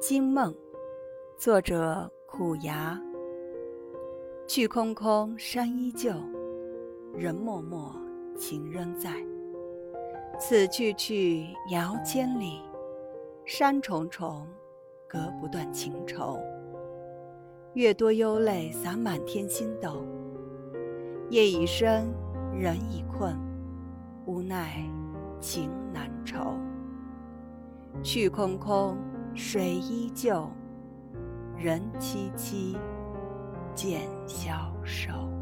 惊梦，作者苦牙。去空空，山依旧，人默默，情仍在。此去去，遥千里，山重重，隔不断情愁。月多忧泪洒满天星斗，夜已深，人已困，无奈情难酬。去空空。水依旧，人凄凄，渐消瘦。